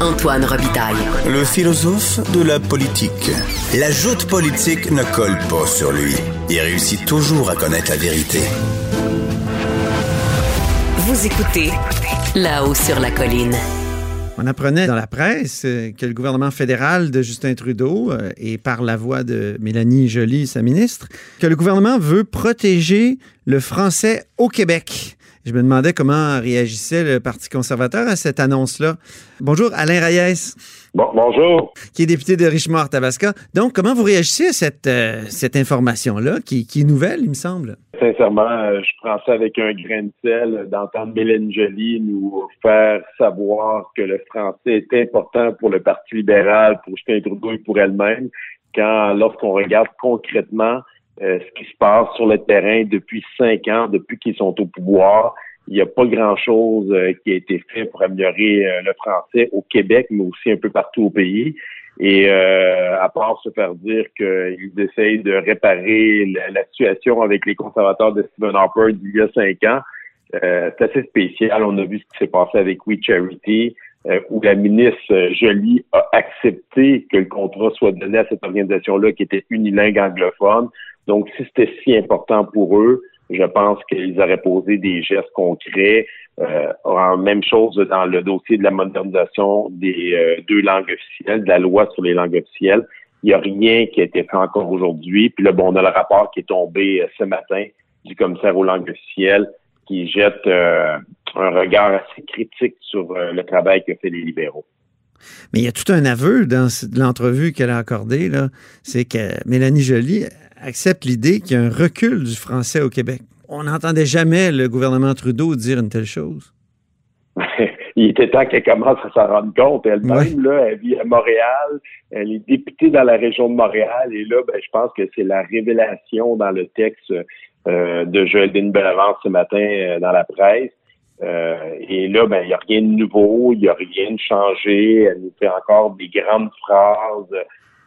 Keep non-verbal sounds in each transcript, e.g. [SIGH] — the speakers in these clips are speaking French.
Antoine Robitaille. Le philosophe de la politique. La joute politique ne colle pas sur lui. Il réussit toujours à connaître la vérité. Vous écoutez là-haut sur la colline. On apprenait dans la presse euh, que le gouvernement fédéral de Justin Trudeau, euh, et par la voix de Mélanie Joly, sa ministre, que le gouvernement veut protéger le français au Québec. Je me demandais comment réagissait le Parti conservateur à cette annonce-là. Bonjour, Alain Reyes. Bon, bonjour. Qui est député de Richemont-Tabasca. Donc, comment vous réagissez à cette, euh, cette information-là, qui, qui, est nouvelle, il me semble? Sincèrement, euh, je prends ça avec un grain de sel d'entendre Mélène Joly nous faire savoir que le français est important pour le Parti libéral, pour Justin Trudeau et pour elle-même, quand lorsqu'on regarde concrètement euh, ce qui se passe sur le terrain depuis cinq ans, depuis qu'ils sont au pouvoir, il n'y a pas grand-chose euh, qui a été fait pour améliorer euh, le français au Québec, mais aussi un peu partout au pays. Et euh, à part se faire dire qu'ils essayent de réparer la, situation avec les conservateurs de Stephen Harper d'il y a cinq ans, c'est assez spécial. On a vu ce qui s'est passé avec We Charity, où la ministre Jolie a accepté que le contrat soit donné à cette organisation-là qui était unilingue anglophone. Donc, si c'était si important pour eux, je pense qu'ils auraient posé des gestes concrets. Euh, même chose dans le dossier de la modernisation des euh, deux langues officielles, de la loi sur les langues officielles. Il n'y a rien qui a été fait encore aujourd'hui. Puis là, bon, on a le rapport qui est tombé euh, ce matin du commissaire aux langues officielles qui jette un regard assez critique sur le travail que fait les libéraux. Mais il y a tout un aveu dans l'entrevue qu'elle a accordée. C'est que Mélanie Joly accepte l'idée qu'il y a un recul du français au Québec. On n'entendait jamais le gouvernement Trudeau dire une telle chose. [LAUGHS] il était temps qu'elle commence à s'en rendre compte. Elle-même, là, elle vit à Montréal, elle est députée dans la région de Montréal, et là, ben, je pense que c'est la révélation dans le texte euh, de Joëline Bellavance ce matin euh, dans la presse. Euh, et là, ben, il n'y a rien de nouveau, il n'y a rien de changé. Elle nous fait encore des grandes phrases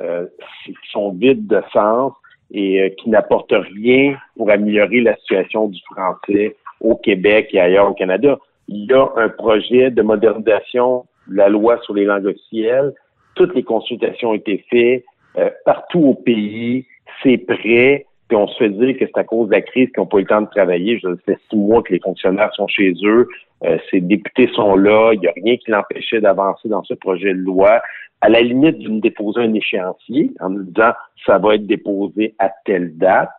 euh, qui sont vides de sens et euh, qui n'apportent rien pour améliorer la situation du français au Québec et ailleurs au Canada. Il y a un projet de modernisation de la loi sur les langues officielles. Toutes les consultations ont été faites euh, partout au pays. C'est prêt. Puis on se fait dire que c'est à cause de la crise qu'ils n'ont pas eu le temps de travailler. Je sais six mois que les fonctionnaires sont chez eux. Euh, ces députés sont là. Il n'y a rien qui l'empêchait d'avancer dans ce projet de loi à la limite de nous déposer un échéancier en nous disant ça va être déposé à telle date.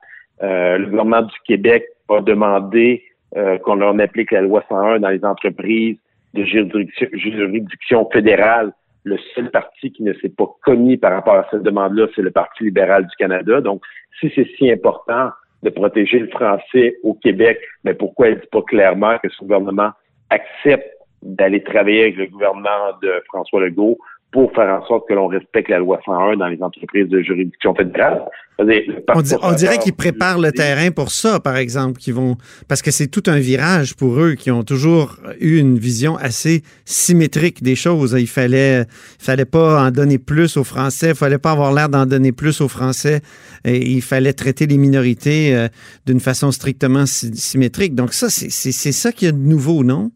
Euh, le gouvernement du Québec a demandé euh, qu'on leur applique la loi 101 dans les entreprises de juridiction fédérale. Le seul parti qui ne s'est pas commis par rapport à cette demande-là, c'est le Parti libéral du Canada. Donc, si c'est si important de protéger le français au Québec, mais pourquoi elle ne dit pas clairement que ce gouvernement accepte d'aller travailler avec le gouvernement de François Legault pour faire en sorte que l'on respecte la loi 101 dans les entreprises de juridiction fédérale. On, dirait qu'ils préparent le terrain pour ça, par exemple, qui vont parce que c'est tout un virage pour eux qui ont toujours eu une vision assez symétrique des choses. Il fallait, fallait pas en donner plus aux Français, il fallait pas avoir l'air d'en donner plus aux Français. Et il fallait traiter les minorités euh, d'une façon strictement symétrique. Donc ça, c'est ça qu'il y a de nouveau, non?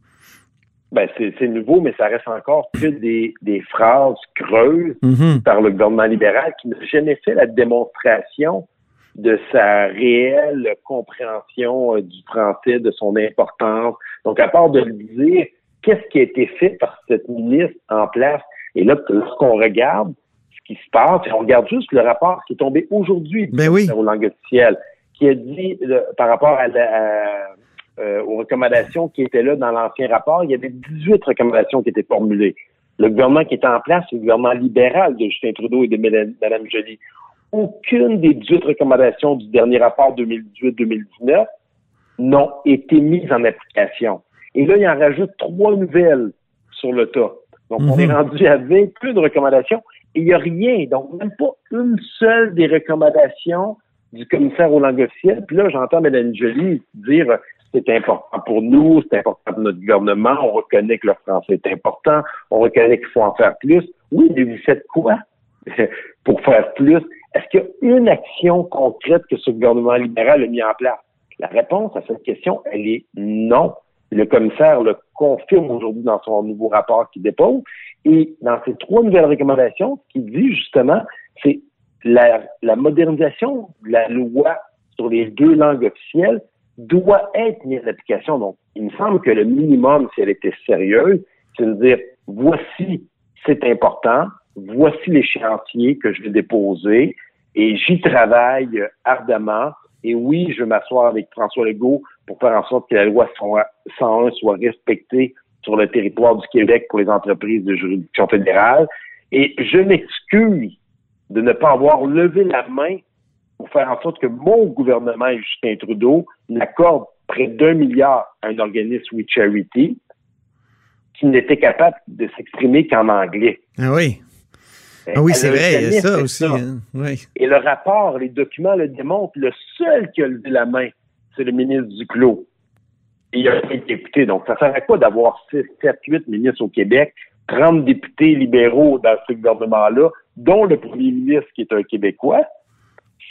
Ben c'est nouveau, mais ça reste encore que des, des phrases creuses mm-hmm. par le gouvernement libéral qui n'a jamais fait la démonstration de sa réelle compréhension euh, du français, de son importance. Donc, à part de le dire, qu'est-ce qui a été fait par cette ministre en place? Et là, lorsqu'on regarde ce qui se passe, et on regarde juste le rapport qui est tombé aujourd'hui ben oui. aux langues officielles, qui a dit par rapport à, la, euh, aux recommandations qui étaient là dans l'ancien rapport, il y avait 18 recommandations qui étaient formulées. Le gouvernement qui était en place, c'est le gouvernement libéral de Justin Trudeau et de Mme Joly. Aucune des 18 recommandations du dernier rapport 2018-2019 n'ont été mises en application. Et là, il en rajoute trois nouvelles sur le tas. Donc, on est Mhm. rendu à 21 recommandations et il n'y a rien. Donc, même pas une seule des recommandations du commissaire aux langues officielles. Puis là, j'entends Mme Joly dire c'est important pour nous, c'est important pour notre gouvernement, on reconnaît que le français est important, on reconnaît qu'il faut en faire plus. Oui, mais vous faites quoi [LAUGHS] pour faire plus? Est-ce qu'il y a une action concrète que ce gouvernement libéral a mis en place? La réponse à cette question, elle est non. Le commissaire le confirme aujourd'hui dans son nouveau rapport qu'il dépose. Et dans ces trois nouvelles recommandations, ce qu'il dit justement, c'est la, la modernisation de la loi sur les deux langues officielles doit être mise en application. Donc, il me semble que le minimum, si elle était sérieuse, c'est de dire, voici, c'est important, voici l'échéancier que je vais déposer et j'y travaille ardemment. Et oui, je vais m'asseoir avec François Legault pour faire en sorte que la loi 101 soit respectée sur le territoire du Québec pour les entreprises de juridiction fédérale. Et je m'excuse de ne pas avoir levé la main pour faire en sorte que mon gouvernement et Justin Trudeau n'accorde près d'un milliard à un organisme We Charity qui n'était capable de s'exprimer qu'en anglais. Ah oui. Ah oui, c'est vrai, il y a ça aussi. hein. Oui. Et le rapport, les documents le démontrent. Le seul qui a levé la main, c'est le ministre Duclos. Et il a été député. Donc, ça sert à quoi d'avoir 6, 7, 8 ministres au Québec, 30 députés libéraux dans ce gouvernement-là, dont le premier ministre qui est un Québécois,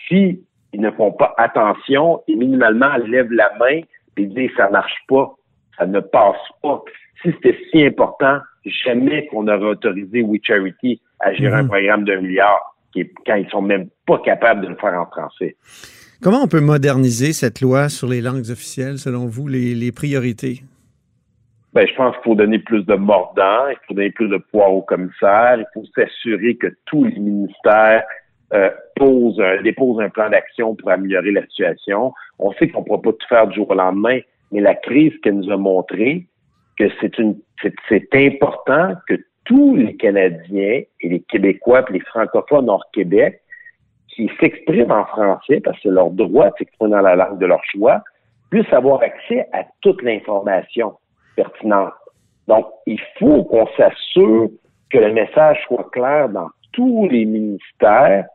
si ils ne font pas attention et minimalement lèvent la main et disent ça marche pas, ça ne passe pas. Si c'était si important, jamais qu'on aurait autorisé We Charity à gérer un Mhm. programme d'un milliard qui quand ils sont même pas capables de le faire en français. Comment on peut moderniser cette loi sur les langues officielles, selon vous, les, les priorités? Ben, je pense qu'il faut donner plus de mordant, il faut donner plus de pouvoir au commissaire, il faut s'assurer que tous les ministères euh, posent un- déposent un plan d'action pour améliorer la situation. On sait qu'on ne pourra pas tout faire du jour au lendemain, mais la crise qu'elle nous a montré que c'est une c'est important que tous les Canadiens et les Québécois et les francophones hors Québec qui s'expriment en français, parce que c'est leur droit de s'exprimer dans la langue de leur choix, puissent avoir accès à toute l'information pertinente. Donc, il faut qu'on s'assure que le message soit clair dans tous les ministères,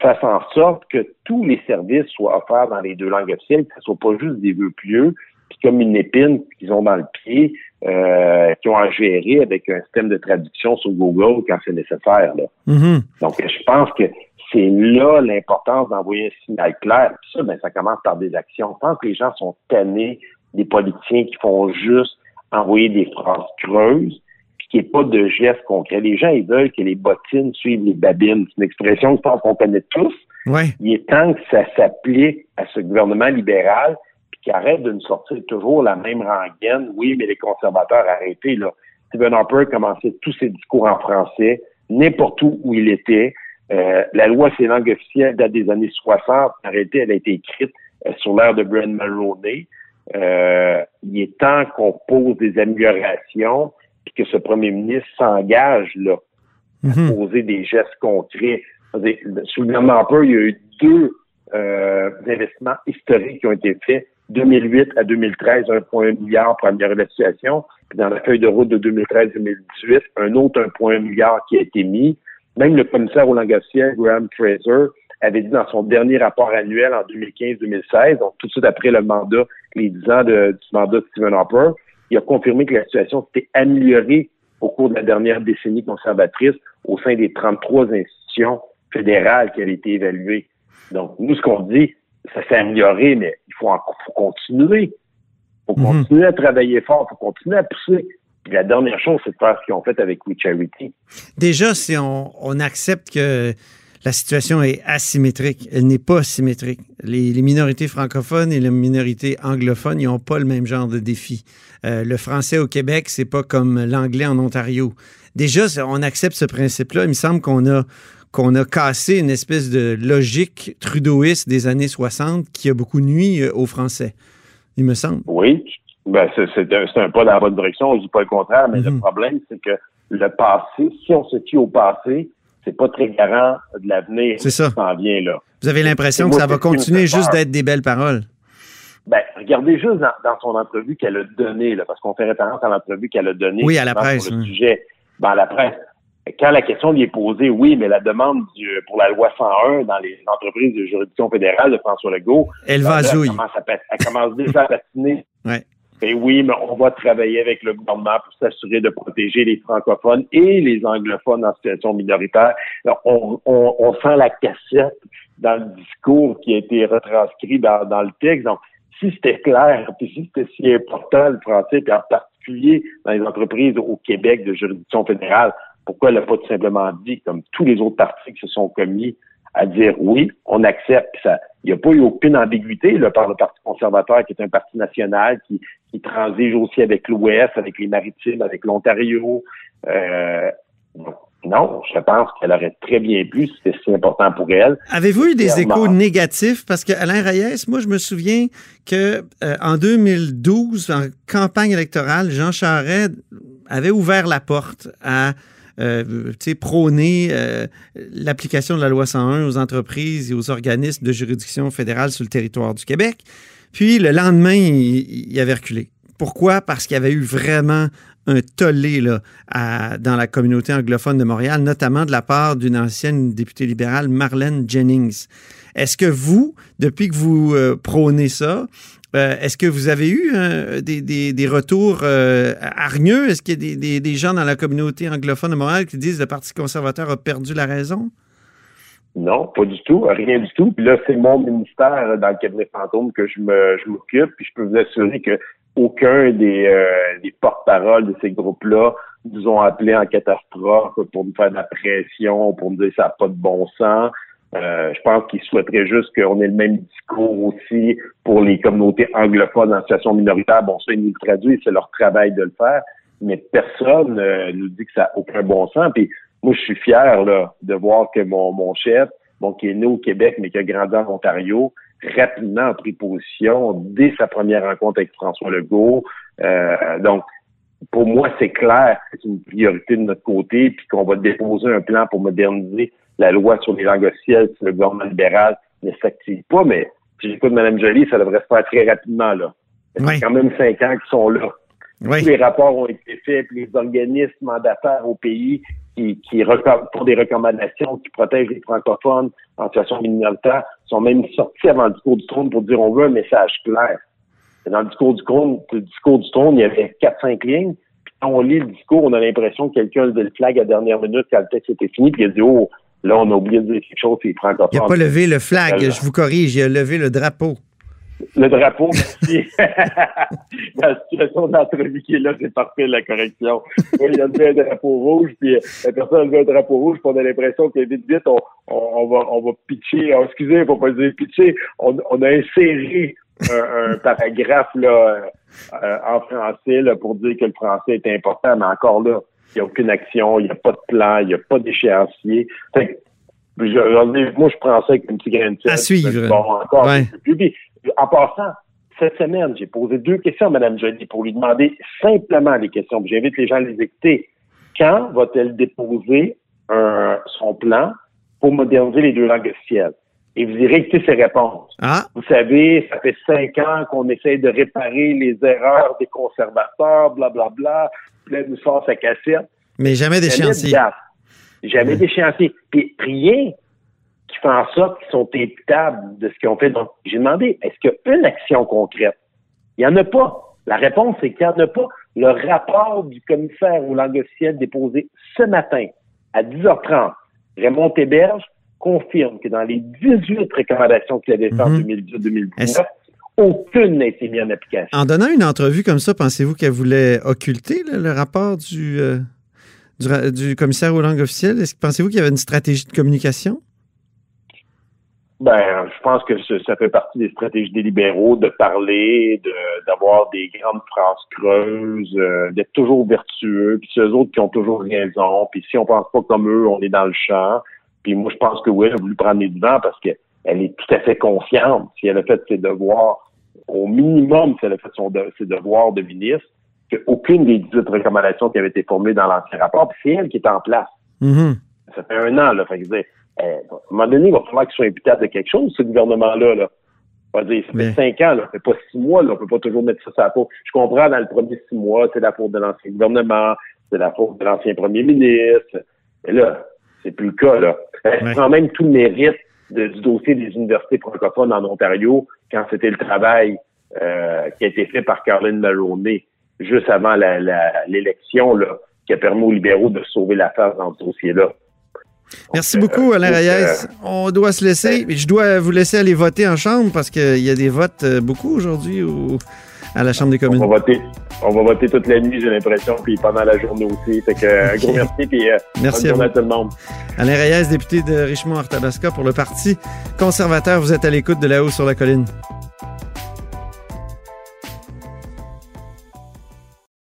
fasse en sorte que tous les services soient offerts dans les deux langues officielles, que ce soit pas juste des vœux pieux, puis comme une épine qu'ils ont dans le pied, euh, qu'ils ont à gérer avec un système de traduction sur Google quand c'est nécessaire. Là. Mhm. Donc, je pense que c'est là l'importance d'envoyer un signal clair. Puis ça, ben, ça commence par des actions. Je pense que les gens sont tannés des politiciens qui font juste envoyer des phrases creuses, qu'il n'y ait pas de gestes concrets. Les gens, ils veulent que les bottines suivent les babines. C'est une expression que je pense qu'on connaît tous. Ouais. Il est temps que ça s'applique à ce gouvernement libéral, puis qu'il arrête de nous sortir toujours la même rengaine. Oui, mais les conservateurs, arrêtez, là. Stephen Harper commençait tous ses discours en français, n'importe où où il était. Euh, la loi sur les langues officielles date des années 60. En réalité, elle a été écrite euh, sur l'ère de Brian Mulroney. Euh, il est temps qu'on pose des améliorations puis que ce premier ministre s'engage là Mhm. poser des gestes concrets. Le gouvernement Harper, il y a eu deux euh, investissements historiques qui ont été faits. 2008 à 2013, 1,1 milliard pour améliorer la situation. Puis dans la feuille de route de 2013-2018, un autre 1,1 milliard qui a été mis. Même le commissaire langues officielles, Graham Fraser, avait dit dans son dernier rapport annuel en 2015-2016, donc tout de suite après le mandat, les 10 ans de- du mandat de Stephen Harper, il a confirmé que la situation s'était améliorée au cours de la dernière décennie conservatrice au sein des 33 institutions fédérales qui avaient été évaluées. Donc, nous, ce qu'on dit, ça s'est amélioré, mais il faut, en- faut continuer. Il faut Mhm. continuer à travailler fort, il faut continuer à pousser. Puis la dernière chose, c'est de faire ce qu'ils ont fait avec We Charity. Déjà, si on, on accepte que la situation est asymétrique, elle n'est pas symétrique. Les, les minorités francophones et les minorités anglophones, ils n'ont pas le même genre de défi. Euh, le français au Québec, c'est pas comme l'anglais en Ontario. Déjà, on accepte ce principe-là. Il me semble qu'on a qu'on a cassé une espèce de logique trudeauiste des années 60 qui a beaucoup nuit euh, aux Français. Il me semble. Oui, ben, c'est un, pas dans la bonne direction, je dis pas le contraire, mais le Mhm. problème, c'est que le passé, si on se fie au passé, c'est pas très garant de l'avenir C'est ça. qui s'en vient là. Vous avez l'impression que moi, ça va continuer juste d'être des belles paroles. Ben, regardez juste dans, son entrevue qu'elle a donnée, parce qu'on fait référence à l'entrevue qu'elle a donnée. Oui, à la presse. le sujet. Ben, à la presse. Quand la question lui est posée, oui, mais la demande pour la loi 101 dans les entreprises de juridiction fédérale de François Legault, elle va ben, elle, commence, elle commence déjà à patiner. Ouais. Oui, mais on va travailler avec le gouvernement pour s'assurer de protéger les francophones et les anglophones en situation minoritaire. On, on, on, sent la cassette dans le discours qui a été retranscrit dans, dans le texte. Donc, si c'était clair, puis si c'était si important le français, puis en particulier dans les entreprises au Québec de juridiction fédérale, pourquoi elle n'a pas tout simplement dit, comme tous les autres partis qui se sont commis, à dire oui, on accepte. Ça, il n'y a pas eu aucune ambiguïté là, par le Parti conservateur, qui est un parti national qui, qui transige aussi avec l'Ouest, avec les Maritimes, avec l'Ontario. Euh, non, je pense qu'elle aurait très bien pu, c'était si important pour elle. Avez-vous eu des échos négatifs? Parce que Alain Reyes, moi, je me souviens que euh, en 2012, en campagne électorale, Jean Charest avait ouvert la porte à euh, prôner euh, l'application de la loi 101 aux entreprises et aux organismes de juridiction fédérale sur le territoire du Québec. Puis le lendemain, il, avait reculé. Pourquoi? Parce qu'il y avait eu vraiment un tollé là, dans la communauté anglophone de Montréal, notamment de la part d'une ancienne députée libérale, Marlène Jennings. Est-ce que vous, depuis que vous euh, prônez ça, euh, est-ce que vous avez eu euh, des, retours euh, hargneux? Est-ce qu'il y a des, gens dans la communauté anglophone de Montréal qui disent que le Parti conservateur a perdu la raison? Non, pas du tout, rien du tout. Puis là, c'est mon ministère dans le cabinet fantôme que je m'occupe. Puis je peux vous assurer que aucun des, des porte-paroles de ces groupes-là nous ont appelés en catastrophe pour nous faire de la pression, pour nous dire que ça n'a pas de bon sens. Euh, je pense qu'ils souhaiteraient juste qu'on ait le même discours aussi pour les communautés anglophones en situation minoritaire. Bon, ça, ils nous le traduisent, c'est leur travail de le faire, mais personne euh, nous dit que ça n'a aucun bon sens. Puis moi, je suis fier là, de voir que mon, mon chef, bon, qui est né au Québec, mais qui a grandi en Ontario, rapidement a pris position dès sa première rencontre avec François Legault. Euh, donc, pour moi, c'est clair que c'est une priorité de notre côté, puis qu'on va déposer un plan pour moderniser la loi sur les langues officielles si le gouvernement libéral ne s'active pas, mais si j'écoute Mme Jolie, ça devrait se faire très rapidement, là. Il y a quand même cinq ans qui sont là. Tous les rapports ont été faits, puis les organismes mandataires au pays qui, qui pour des recommandations qui protègent les francophones en situation minoritaire sont même sortis avant le discours du trône pour dire on veut un message clair. Dans le discours du trône, le discours du trône, il y avait quatre, cinq lignes. Puis quand on lit le discours, on a l'impression que quelqu'un a le flag à la dernière minute quand le texte était fini, puis il a dit Oh, Là, on a oublié de dire quelque chose, c'est francophones. Il n'a pas levé le flag, je vous corrige, il a levé le drapeau. Le drapeau, merci. [LAUGHS] la situation d'entrevue qui est là, c'est parfait, la correction. il a levé un drapeau rouge, puis euh, la personne a levé un drapeau rouge, puis on a l'impression que vite, vite, on, on, va, on va pitcher, oh, excusez, il ne faut pas dire pitcher, on, on a inséré un, paragraphe là, euh, en français là, pour dire que le français est important, mais encore là, il n'y a aucune action, il n'y a pas de plan, il n'y a pas d'échéancier. moi, je prends ça avec une petite graine de À suivre. Bon, encore. en passant, cette semaine, j'ai posé deux questions à Mme Jolie pour lui demander simplement des questions. J'invite les gens à les écouter. Quand va-t-elle déposer son plan pour moderniser les deux langues officielles? Et vous irez écouter ses réponses. Ah. Vous savez, ça fait cinq ans qu'on essaie de réparer les erreurs des conservateurs, blablabla. Bla, bla nous sort sa cassette. Mais jamais d'échéancier. Jamais d'échéancier. Puis rien qui fait en sorte qu'ils sont imputables de ce qu'ils ont fait. Donc, j'ai demandé, est-ce qu'il y a une action concrète? Il n'y en a pas. La réponse, c'est qu'il n'y en a pas. Le rapport du commissaire aux langues officielles déposé ce matin à 10h30, Raymond Théberge confirme que dans les 18 recommandations qu'il avait faites en 2018-2019, mhm aucune n'a été mise en application. En donnant une entrevue comme ça, pensez-vous qu'elle voulait occulter le rapport euh, du, du, commissaire aux langues officielles? Pensez-vous qu'il y avait une stratégie de communication? Ben, je pense que ça fait partie des stratégies des libéraux de parler, d'avoir des grandes phrases creuses, euh, d'être toujours vertueux, puis c'est eux autres qui ont toujours raison, puis si on pense pas comme eux, on est dans le champ. Puis moi, je pense que oui, elle a voulu prendre les devants parce qu'elle est tout à fait confiante si elle a fait ses devoirs au minimum, si elle a fait son ses devoirs de ministre, qu'aucune des 18 recommandations qui avaient été formulées dans l'ancien rapport, puis c'est elle qui est en place. Mm-hmm. Ça fait un an, là. Fait que, eh, à un moment donné, il va falloir qu'ils soient imputables de quelque chose, ce gouvernement-là. Là. On va dire, ça fait cinq ans, là, ça fait pas six mois, là, on peut pas toujours mettre ça sur la peau. Je comprends, dans le premier six mois, c'est la faute de l'ancien gouvernement, c'est la faute de l'ancien premier ministre. Mais là, c'est plus le cas, là. Elle prend même tout le mérite du dossier des universités francophones en Ontario quand c'était le travail euh, qui a été fait par Caroline Mulroney juste avant l'élection, là, qui a permis aux libéraux de sauver l'affaire dans ce dossier-là. Merci beaucoup, euh, Alain Reyes. On doit se laisser. Je dois vous laisser aller voter en chambre parce qu'il y a des votes euh, beaucoup aujourd'hui à la Chambre des communes. On va voter, on va voter toute la nuit, j'ai l'impression, puis pendant la journée aussi. Fait que, un gros merci, puis euh, merci bonne journée à, tout le monde. Alain Reyes, député de Richemont-Arthabasca pour le Parti conservateur. Vous êtes à l'écoute de là-haut sur la colline.